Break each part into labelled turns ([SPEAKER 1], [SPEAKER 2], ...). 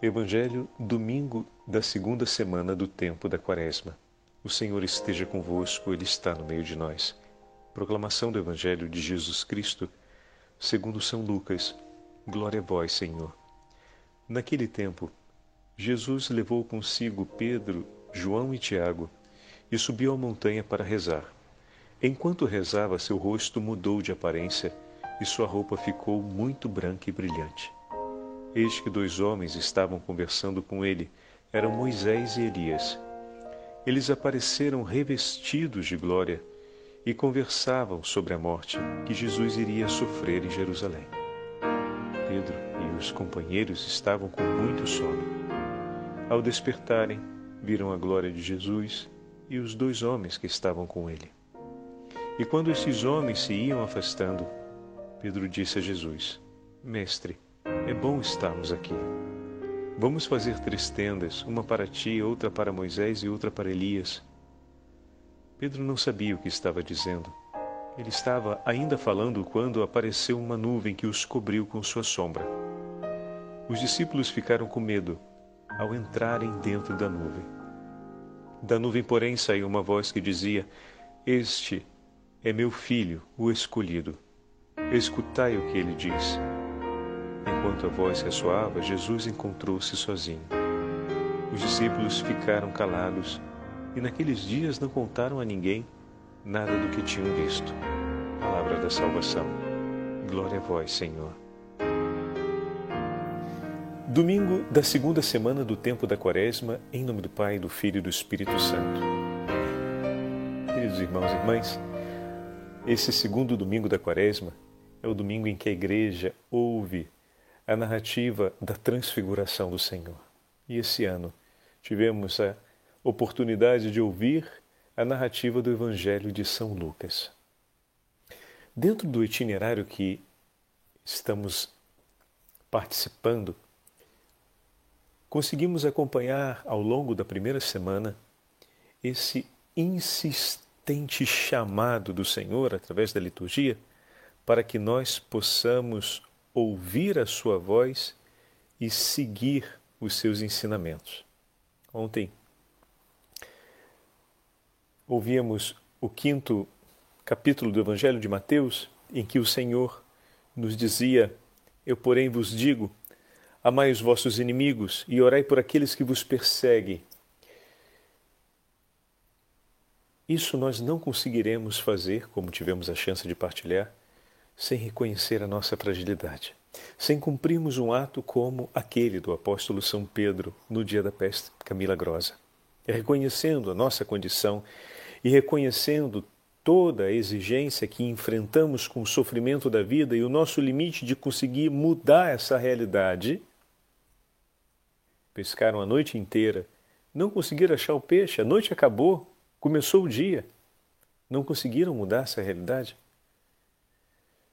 [SPEAKER 1] Evangelho, domingo da segunda semana do tempo da Quaresma. O Senhor esteja convosco, Ele está no meio de nós. Proclamação do Evangelho de Jesus Cristo, segundo São Lucas. Glória a vós, Senhor. Naquele tempo, Jesus levou consigo Pedro, João e Tiago e subiu à montanha para rezar. Enquanto rezava, seu rosto mudou de aparência e sua roupa ficou muito branca e brilhante. Eis que dois homens estavam conversando com ele, eram Moisés e Elias. Eles apareceram revestidos de glória e conversavam sobre a morte que Jesus iria sofrer em Jerusalém. Pedro e os companheiros estavam com muito sono. Ao despertarem, viram a glória de Jesus e os dois homens que estavam com ele. E quando esses homens se iam afastando, Pedro disse a Jesus: Mestre, é bom estarmos aqui. Vamos fazer três tendas, uma para ti, outra para Moisés e outra para Elias. Pedro não sabia o que estava dizendo. Ele estava ainda falando quando apareceu uma nuvem que os cobriu com sua sombra. Os discípulos ficaram com medo ao entrarem dentro da nuvem. Da nuvem, porém, saiu uma voz que dizia: Este é meu filho, o escolhido. Escutai o que ele diz. Enquanto a voz ressoava, Jesus encontrou-se sozinho. Os discípulos ficaram calados e naqueles dias não contaram a ninguém nada do que tinham visto. Palavra da salvação. Glória a vós, Senhor. Domingo da segunda semana do tempo da Quaresma, em nome do Pai, do Filho e do Espírito Santo. Queridos irmãos e irmãs, esse segundo domingo da Quaresma é o domingo em que a igreja ouve a narrativa da transfiguração do Senhor. E esse ano tivemos a oportunidade de ouvir a narrativa do Evangelho de São Lucas. Dentro do itinerário que estamos participando, conseguimos acompanhar ao longo da primeira semana esse insistente chamado do Senhor através da liturgia para que nós possamos ouvir a sua voz e seguir os seus ensinamentos. Ontem ouvíamos o quinto capítulo do Evangelho de Mateus, em que o Senhor nos dizia: Eu, porém, vos digo, amai os vossos inimigos e orai por aqueles que vos perseguem. Isso nós não conseguiremos fazer, como tivemos a chance de partilhar, sem reconhecer a nossa fragilidade, sem cumprirmos um ato como aquele do apóstolo São Pedro no dia da peste milagrosa, reconhecendo a nossa condição e reconhecendo toda a exigência que enfrentamos com o sofrimento da vida e o nosso limite de conseguir mudar essa realidade. Pescaram a noite inteira, não conseguiram achar o peixe, a noite acabou, começou o dia. Não conseguiram mudar essa realidade?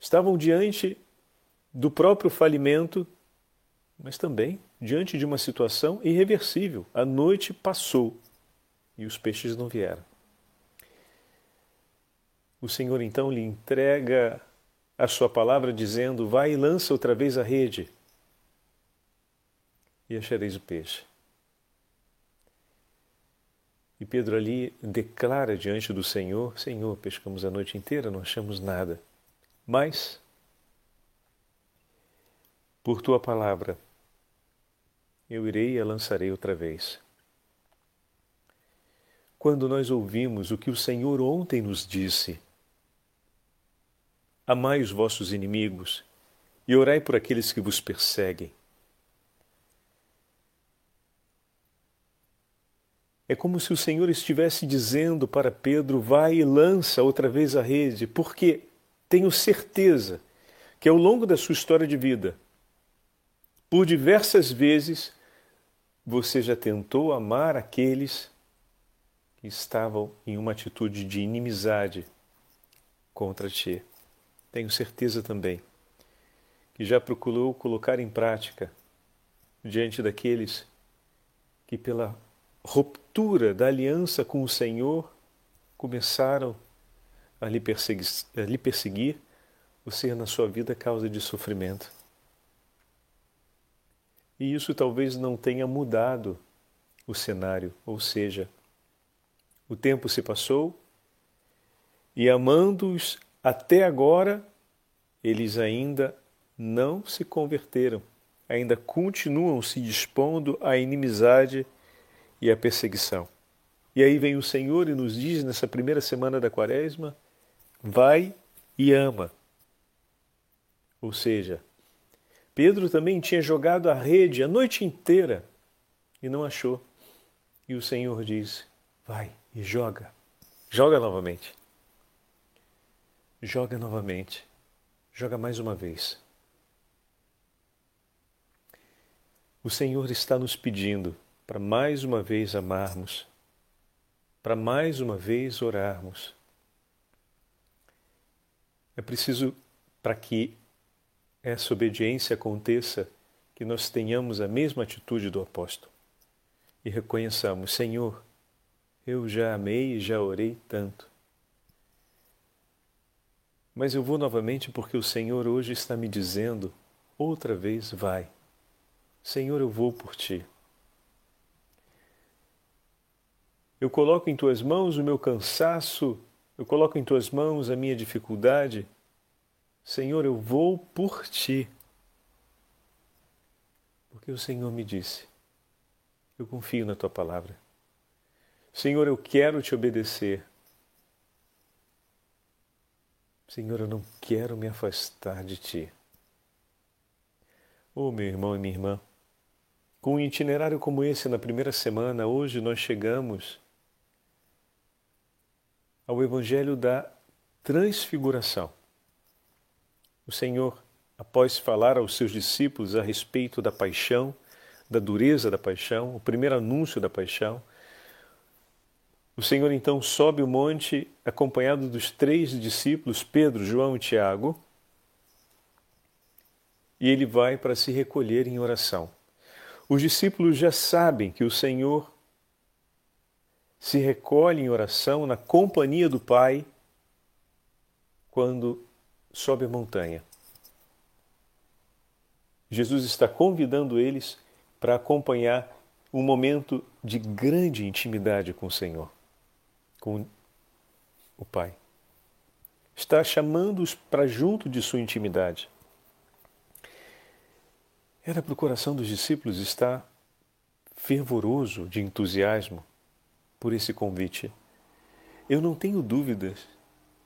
[SPEAKER 1] Estavam diante do próprio falimento, mas também diante de uma situação irreversível. A noite passou e os peixes não vieram. O Senhor então lhe entrega a sua palavra, dizendo: Vai e lança outra vez a rede, e achareis o peixe. E Pedro ali declara diante do Senhor: Senhor, pescamos a noite inteira, não achamos nada. Mas, por tua palavra, eu irei e a lançarei outra vez. Quando nós ouvimos o que o Senhor ontem nos disse, amai os vossos inimigos e orai por aqueles que vos perseguem. É como se o Senhor estivesse dizendo para Pedro: vai e lança outra vez a rede, porque tenho certeza que ao longo da sua história de vida, por diversas vezes, você já tentou amar aqueles que estavam em uma atitude de inimizade contra ti. Tenho certeza também que já procurou colocar em prática diante daqueles que, pela ruptura da aliança com o Senhor, começaram a lhe perseguir, a lhe perseguir o ser na sua vida causa de sofrimento. E isso talvez não tenha mudado o cenário, ou seja, o tempo se passou e amando-os até agora, eles ainda não se converteram, ainda continuam se dispondo à inimizade e à perseguição. E aí vem o Senhor e nos diz nessa primeira semana da quaresma: vai e ama. Ou seja, Pedro também tinha jogado a rede a noite inteira e não achou. E o Senhor diz: vai e joga. Joga novamente. Joga novamente. Joga mais uma vez. O Senhor está nos pedindo para mais uma vez amarmos, para mais uma vez orarmos. É preciso, para que essa obediência aconteça, que nós tenhamos a mesma atitude do apóstolo e reconheçamos: Senhor, eu já amei e já orei tanto. Mas eu vou novamente porque o Senhor hoje está me dizendo, outra vez, vai. Senhor, eu vou por ti. Eu coloco em tuas mãos o meu cansaço, eu coloco em tuas mãos a minha dificuldade. Senhor, eu vou por ti. Porque o Senhor me disse: eu confio na tua palavra. Senhor, eu quero te obedecer. Senhor, eu não quero me afastar de ti. Oh, meu irmão e minha irmã, com um itinerário como esse na primeira semana, hoje nós chegamos ao Evangelho da Transfiguração. O Senhor, após falar aos seus discípulos a respeito da paixão, da dureza da paixão, o primeiro anúncio da paixão, o Senhor então sobe o monte acompanhado dos três discípulos, Pedro, João e Tiago, e ele vai para se recolher em oração. Os discípulos já sabem que o Senhor se recolhe em oração na companhia do Pai quando sobe a montanha. Jesus está convidando eles para acompanhar um momento de grande intimidade com o Senhor, com o Pai. Está chamando-os para junto de sua intimidade. Era para o coração dos discípulos estar fervoroso de entusiasmo por esse convite. Eu não tenho dúvidas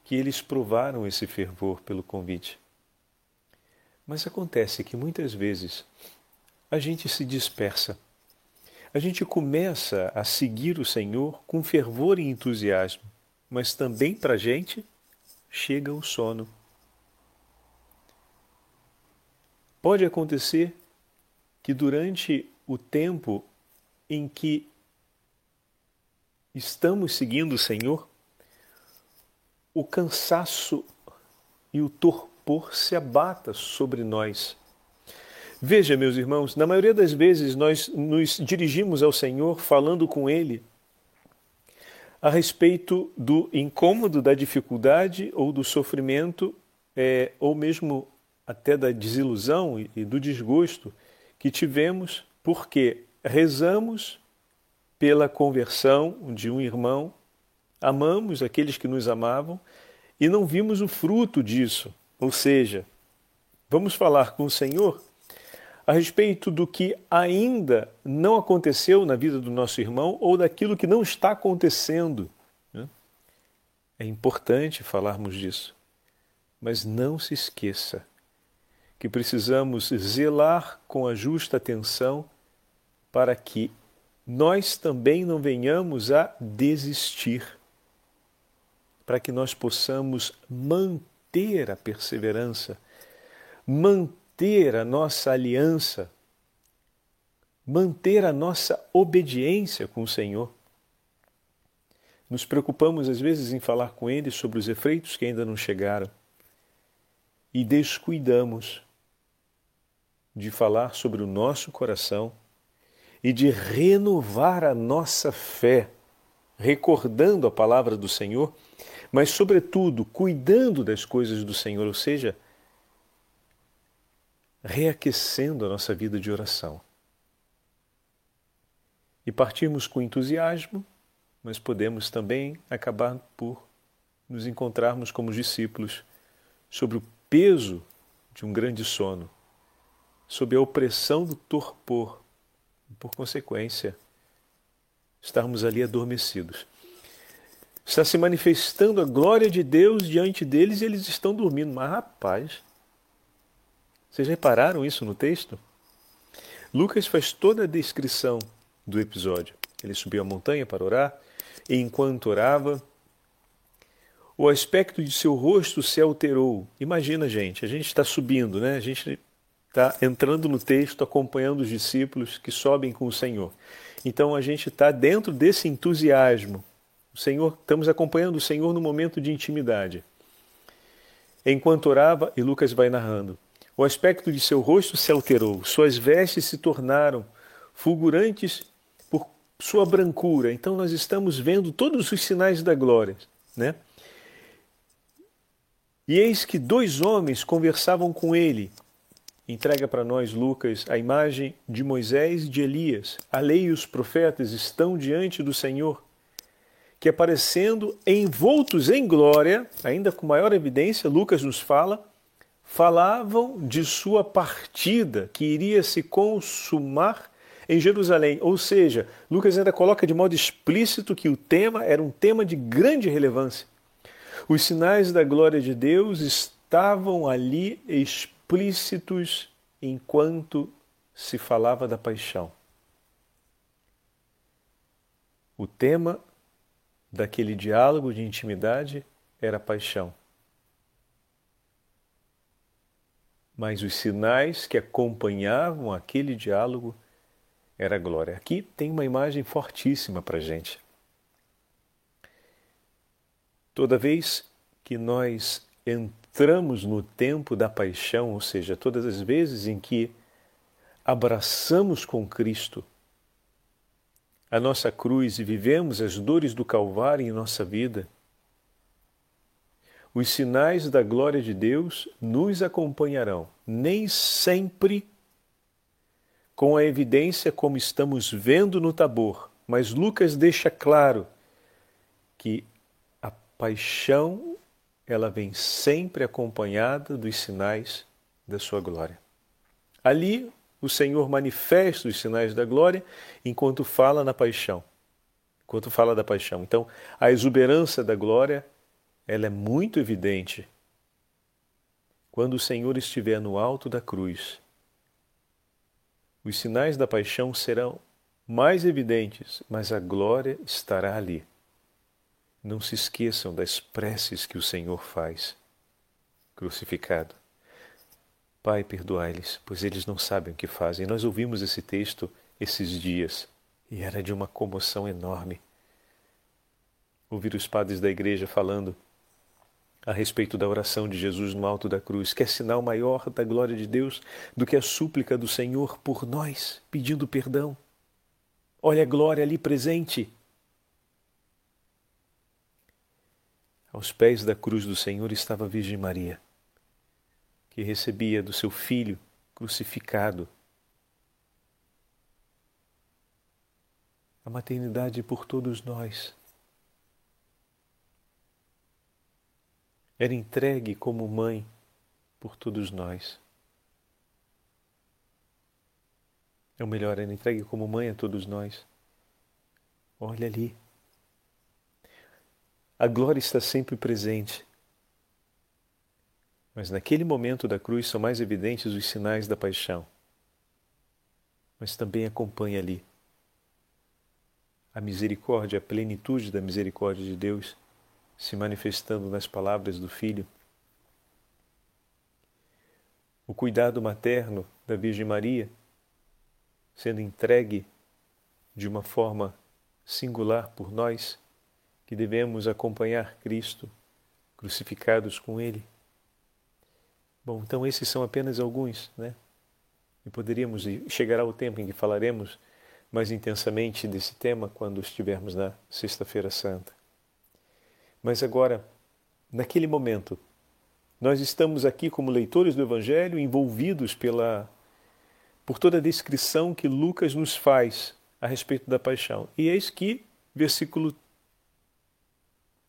[SPEAKER 1] que eles provaram esse fervor pelo convite. Mas acontece que muitas vezes a gente se dispersa. A gente começa a seguir o Senhor com fervor e entusiasmo, mas também para a gente chega o sono. Pode acontecer que durante o tempo em que estamos seguindo o Senhor, o cansaço e o torpor se abata sobre nós. Veja, meus irmãos, na maioria das vezes nós nos dirigimos ao Senhor falando com Ele a respeito do incômodo, da dificuldade ou do sofrimento, é, ou mesmo até da desilusão e do desgosto que tivemos porque rezamos pela conversão de um irmão, amamos aqueles que nos amavam e não vimos o fruto disso. Ou seja, vamos falar com o Senhor a respeito do que ainda não aconteceu na vida do nosso irmão ou daquilo que não está acontecendo. Né? É importante falarmos disso, mas não se esqueça que precisamos zelar com a justa atenção para que nós também não venhamos a desistir, para que nós possamos manter a perseverança, manter a nossa aliança, manter a nossa obediência com o Senhor. Nos preocupamos às vezes em falar com Ele sobre os efeitos que ainda não chegaram e descuidamos de falar sobre o nosso coração e de renovar a nossa fé, recordando a palavra do Senhor, mas, sobretudo, cuidando das coisas do Senhor, ou seja, reaquecendo a nossa vida de oração. e partirmos com entusiasmo, mas podemos também acabar por nos encontrarmos como discípulos sobre o peso de um grande sono, sob a opressão do torpor, por consequência, estarmos ali adormecidos. Está se manifestando a glória de Deus diante deles e eles estão dormindo. Mas, rapaz, vocês repararam isso no texto? Lucas faz toda a descrição do episódio. Ele subiu a montanha para orar, e enquanto orava, o aspecto de seu rosto se alterou. Imagina, gente, a gente está subindo, né? A gente está entrando no texto, acompanhando os discípulos que sobem com o Senhor. Então a gente está dentro desse entusiasmo. O Senhor, estamos acompanhando o Senhor no momento de intimidade. Enquanto orava, e Lucas vai narrando, o aspecto de seu rosto se alterou, suas vestes se tornaram fulgurantes por sua brancura. Então nós estamos vendo todos os sinais da glória, né? E eis que dois homens conversavam com ele. Entrega para nós, Lucas, a imagem de Moisés e de Elias. A lei e os profetas estão diante do Senhor, que aparecendo envoltos em glória, ainda com maior evidência, Lucas nos fala, falavam de sua partida, que iria se consumar em Jerusalém. Ou seja, Lucas ainda coloca de modo explícito que o tema era um tema de grande relevância. Os sinais da glória de Deus estavam ali explícitos enquanto se falava da paixão. O tema daquele diálogo de intimidade era a paixão. Mas os sinais que acompanhavam aquele diálogo era a glória. Aqui tem uma imagem fortíssima para a gente. Toda vez que nós entramos no tempo da paixão, ou seja, todas as vezes em que abraçamos com Cristo a nossa cruz e vivemos as dores do Calvário em nossa vida, os sinais da glória de Deus nos acompanharão, nem sempre com a evidência como estamos vendo no Tabor, mas Lucas deixa claro que paixão, ela vem sempre acompanhada dos sinais da sua glória. Ali, o Senhor manifesta os sinais da glória enquanto fala na paixão. Enquanto fala da paixão. Então, a exuberância da glória, ela é muito evidente quando o Senhor estiver no alto da cruz. Os sinais da paixão serão mais evidentes, mas a glória estará ali. Não se esqueçam das preces que o Senhor faz, crucificado. Pai, perdoai-lhes, pois eles não sabem o que fazem. Nós ouvimos esse texto esses dias e era de uma comoção enorme. Ouvir os padres da igreja falando a respeito da oração de Jesus no alto da cruz, que é sinal maior da glória de Deus do que a súplica do Senhor por nós, pedindo perdão. Olha a glória ali presente. Aos pés da cruz do Senhor estava a Virgem Maria, que recebia do seu filho crucificado a maternidade por todos nós. Era entregue como mãe por todos nós. É o melhor, era entregue como mãe a todos nós. Olha ali. A glória está sempre presente. Mas naquele momento da cruz são mais evidentes os sinais da paixão. Mas também acompanha ali a misericórdia, a plenitude da misericórdia de Deus se manifestando nas palavras do Filho. O cuidado materno da Virgem Maria sendo entregue de uma forma singular por nós que devemos acompanhar Cristo, crucificados com Ele. Bom, então esses são apenas alguns, né? E poderíamos chegar ao tempo em que falaremos mais intensamente desse tema quando estivermos na Sexta-feira Santa. Mas agora, naquele momento, nós estamos aqui como leitores do Evangelho envolvidos pela por toda a descrição que Lucas nos faz a respeito da paixão. E eis que, versículo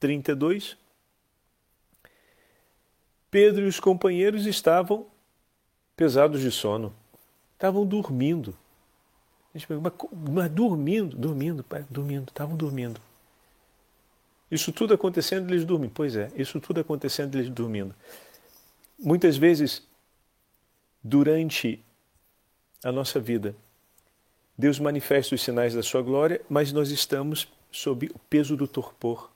[SPEAKER 1] 32, Pedro e os companheiros estavam pesados de sono, estavam dormindo. Mas, mas dormindo, dormindo, dormindo, estavam dormindo. Isso tudo acontecendo eles dormindo. Pois é, isso tudo acontecendo eles dormindo. Muitas vezes, durante a nossa vida, Deus manifesta os sinais da sua glória, mas nós estamos sob o peso do torpor.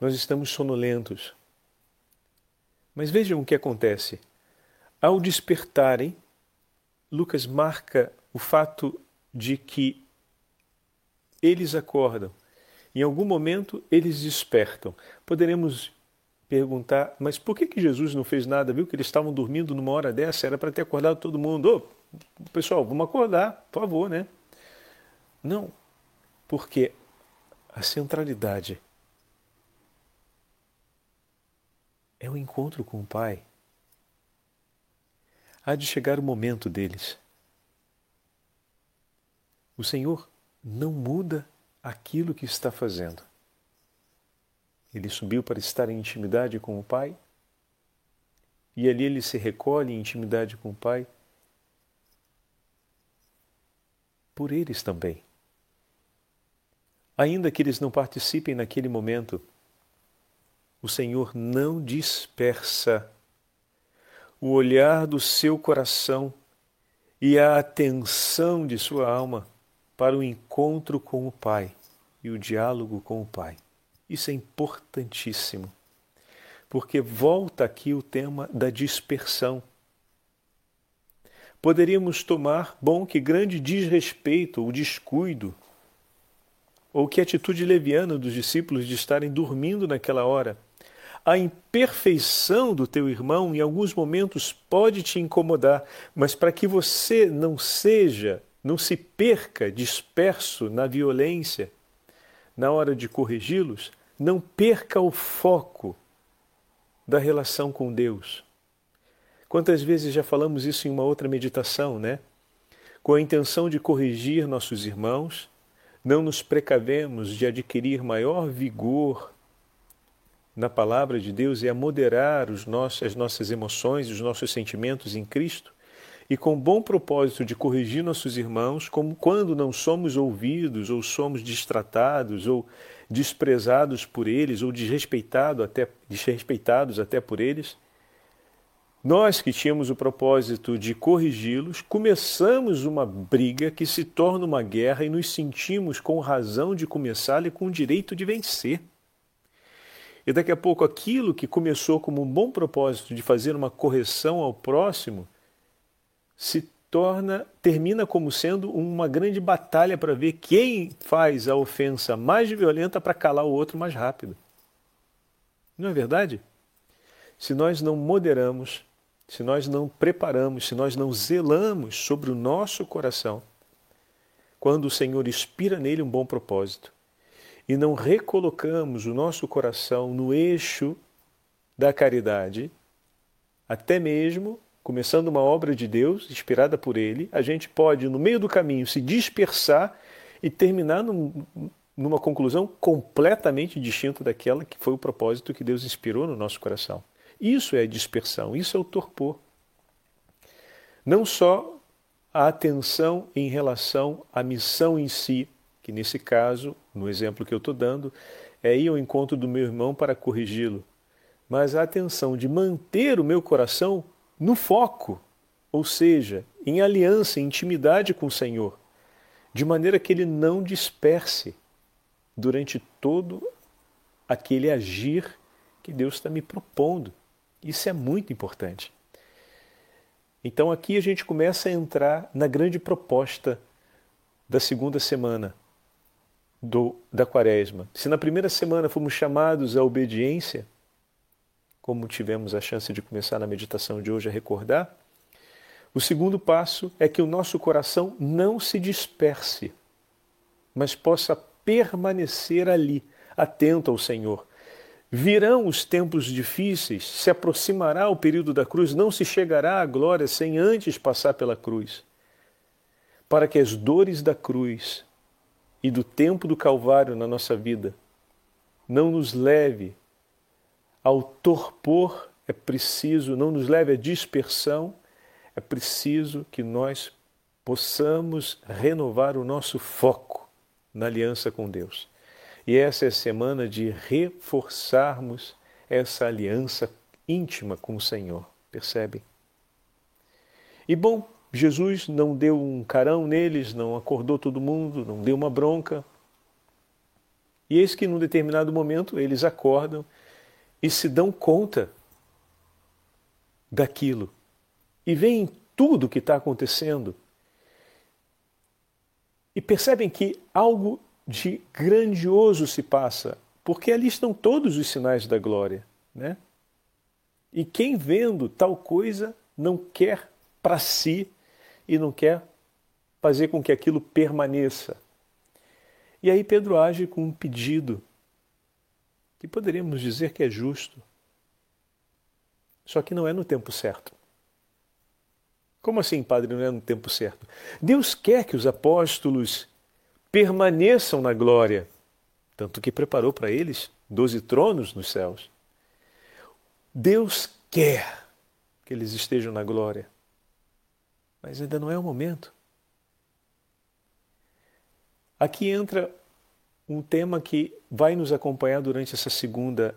[SPEAKER 1] Nós estamos sonolentos. Mas vejam o que acontece. Ao despertarem, Lucas marca o fato de que eles acordam. Em algum momento eles despertam. Poderemos perguntar, mas por que, que Jesus não fez nada? Viu que eles estavam dormindo numa hora dessa? Era para ter acordado todo mundo. Ô, pessoal, vamos acordar, por favor, né? Não, porque a centralidade é o encontro com o Pai. Há de chegar o momento deles. O Senhor não muda aquilo que está fazendo. Ele subiu para estar em intimidade com o Pai, e ali ele se recolhe em intimidade com o Pai por eles também. Ainda que eles não participem naquele momento, o Senhor não dispersa o olhar do seu coração e a atenção de sua alma para o encontro com o Pai e o diálogo com o Pai. Isso é importantíssimo, porque volta aqui o tema da dispersão. Poderíamos tomar, bom, que grande desrespeito ou descuido, ou que atitude leviana dos discípulos de estarem dormindo naquela hora a imperfeição do teu irmão em alguns momentos pode te incomodar, mas para que você não seja, não se perca disperso na violência, na hora de corrigi-los, não perca o foco da relação com Deus. Quantas vezes já falamos isso em uma outra meditação, né? Com a intenção de corrigir nossos irmãos, não nos precavemos de adquirir maior vigor na palavra de Deus é a moderar os nossos, as nossas emoções, os nossos sentimentos em Cristo e com bom propósito de corrigir nossos irmãos, como quando não somos ouvidos ou somos distratados ou desprezados por eles ou desrespeitado até, desrespeitados até por eles. Nós que tínhamos o propósito de corrigi-los, começamos uma briga que se torna uma guerra e nos sentimos com razão de começá-la e com o direito de vencer. E daqui a pouco aquilo que começou como um bom propósito de fazer uma correção ao próximo se torna, termina como sendo uma grande batalha para ver quem faz a ofensa mais violenta para calar o outro mais rápido. Não é verdade? Se nós não moderamos, se nós não preparamos, se nós não zelamos sobre o nosso coração, quando o Senhor inspira nele um bom propósito, e não recolocamos o nosso coração no eixo da caridade, até mesmo começando uma obra de Deus inspirada por Ele, a gente pode, no meio do caminho, se dispersar e terminar num, numa conclusão completamente distinta daquela que foi o propósito que Deus inspirou no nosso coração. Isso é dispersão, isso é o torpor. Não só a atenção em relação à missão em si, que nesse caso, no exemplo que eu estou dando, é ir ao encontro do meu irmão para corrigi-lo, mas a atenção de manter o meu coração no foco, ou seja, em aliança, em intimidade com o Senhor, de maneira que ele não disperse durante todo aquele agir que Deus está me propondo. Isso é muito importante. Então aqui a gente começa a entrar na grande proposta da segunda semana, do, da quaresma. Se na primeira semana fomos chamados à obediência, como tivemos a chance de começar na meditação de hoje a recordar, o segundo passo é que o nosso coração não se disperse, mas possa permanecer ali, atento ao Senhor. Virão os tempos difíceis, se aproximará o período da cruz, não se chegará à glória sem antes passar pela cruz. para que as dores da cruz e do tempo do Calvário na nossa vida não nos leve ao torpor, é preciso, não nos leve à dispersão, é preciso que nós possamos renovar o nosso foco na aliança com Deus. E essa é a semana de reforçarmos essa aliança íntima com o Senhor, percebem? E bom, Jesus não deu um carão neles, não acordou todo mundo, não deu uma bronca. E eis que num determinado momento eles acordam e se dão conta daquilo e veem tudo o que está acontecendo e percebem que algo de grandioso se passa, porque ali estão todos os sinais da glória, né? E quem vendo tal coisa não quer para si e não quer fazer com que aquilo permaneça. E aí Pedro age com um pedido que poderíamos dizer que é justo, só que não é no tempo certo. Como assim, padre, não é no tempo certo? Deus quer que os apóstolos permaneçam na glória, tanto que preparou para eles doze tronos nos céus. Deus quer que eles estejam na glória mas ainda não é o momento. Aqui entra um tema que vai nos acompanhar durante essa segunda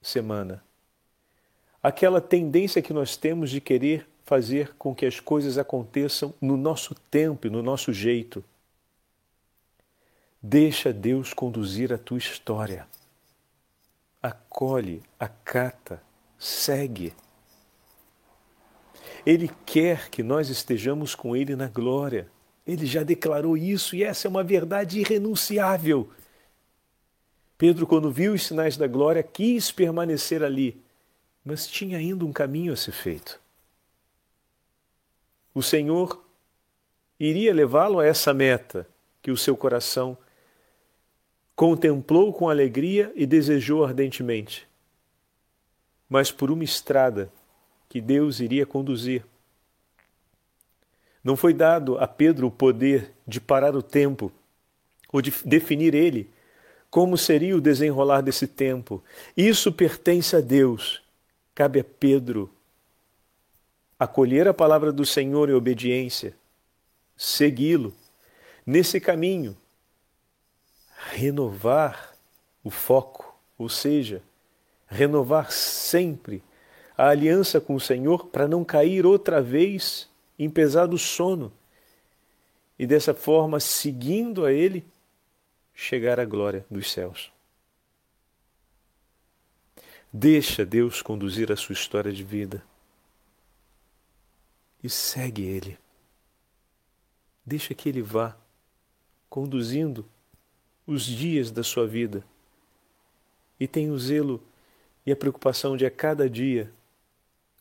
[SPEAKER 1] semana. Aquela tendência que nós temos de querer fazer com que as coisas aconteçam no nosso tempo e no nosso jeito. Deixa Deus conduzir a tua história. Acolhe, acata, segue. Ele quer que nós estejamos com Ele na glória. Ele já declarou isso e essa é uma verdade irrenunciável. Pedro, quando viu os sinais da glória, quis permanecer ali, mas tinha ainda um caminho a ser feito. O Senhor iria levá-lo a essa meta que o seu coração contemplou com alegria e desejou ardentemente. Mas por uma estrada que Deus iria conduzir. Não foi dado a Pedro o poder de parar o tempo ou de definir ele como seria o desenrolar desse tempo. Isso pertence a Deus. Cabe a Pedro acolher a palavra do Senhor em obediência, segui-lo nesse caminho, renovar o foco, ou seja, renovar sempre a aliança com o Senhor para não cair outra vez em pesado sono e dessa forma, seguindo a Ele, chegar à glória dos céus. Deixa Deus conduzir a sua história de vida e segue Ele. Deixa que Ele vá conduzindo os dias da sua vida e tenha o zelo e a preocupação de a cada dia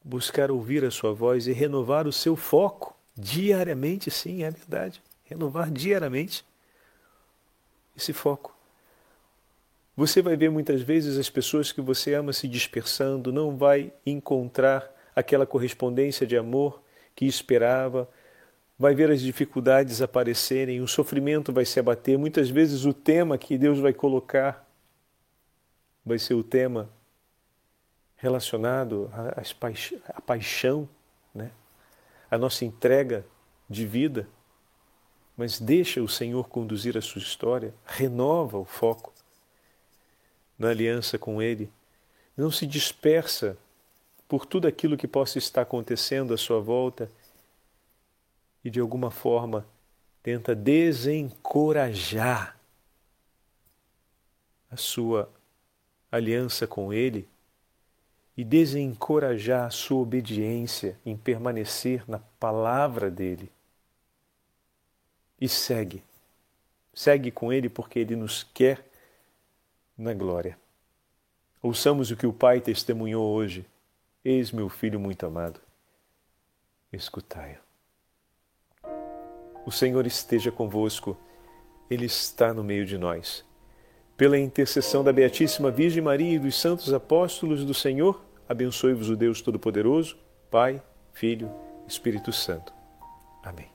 [SPEAKER 1] buscar ouvir a sua voz e renovar o seu foco diariamente, sim, é verdade. Renovar diariamente esse foco. Você vai ver muitas vezes as pessoas que você ama se dispersando, não vai encontrar aquela correspondência de amor que esperava, vai ver as dificuldades aparecerem, o sofrimento vai se abater. Muitas vezes o tema que Deus vai colocar vai ser o tema relacionado à, paixão, né? a nossa entrega de vida, mas deixa o Senhor conduzir a sua história, renova o foco na aliança com Ele, não se dispersa por tudo aquilo que possa estar acontecendo à sua volta e de alguma forma tenta desencorajar a sua aliança com Ele e desencorajar a sua obediência em permanecer na palavra dele. E segue. Segue com ele porque ele nos quer na glória. Ouçamos o que o Pai testemunhou hoje. Eis meu filho muito amado. Escutai-o. O Senhor esteja convosco, Ele está no meio de nós. Pela intercessão da Beatíssima Virgem Maria e dos santos apóstolos do Senhor, abençoe-vos o Deus Todo-Poderoso, Pai, Filho, Espírito Santo. Amém.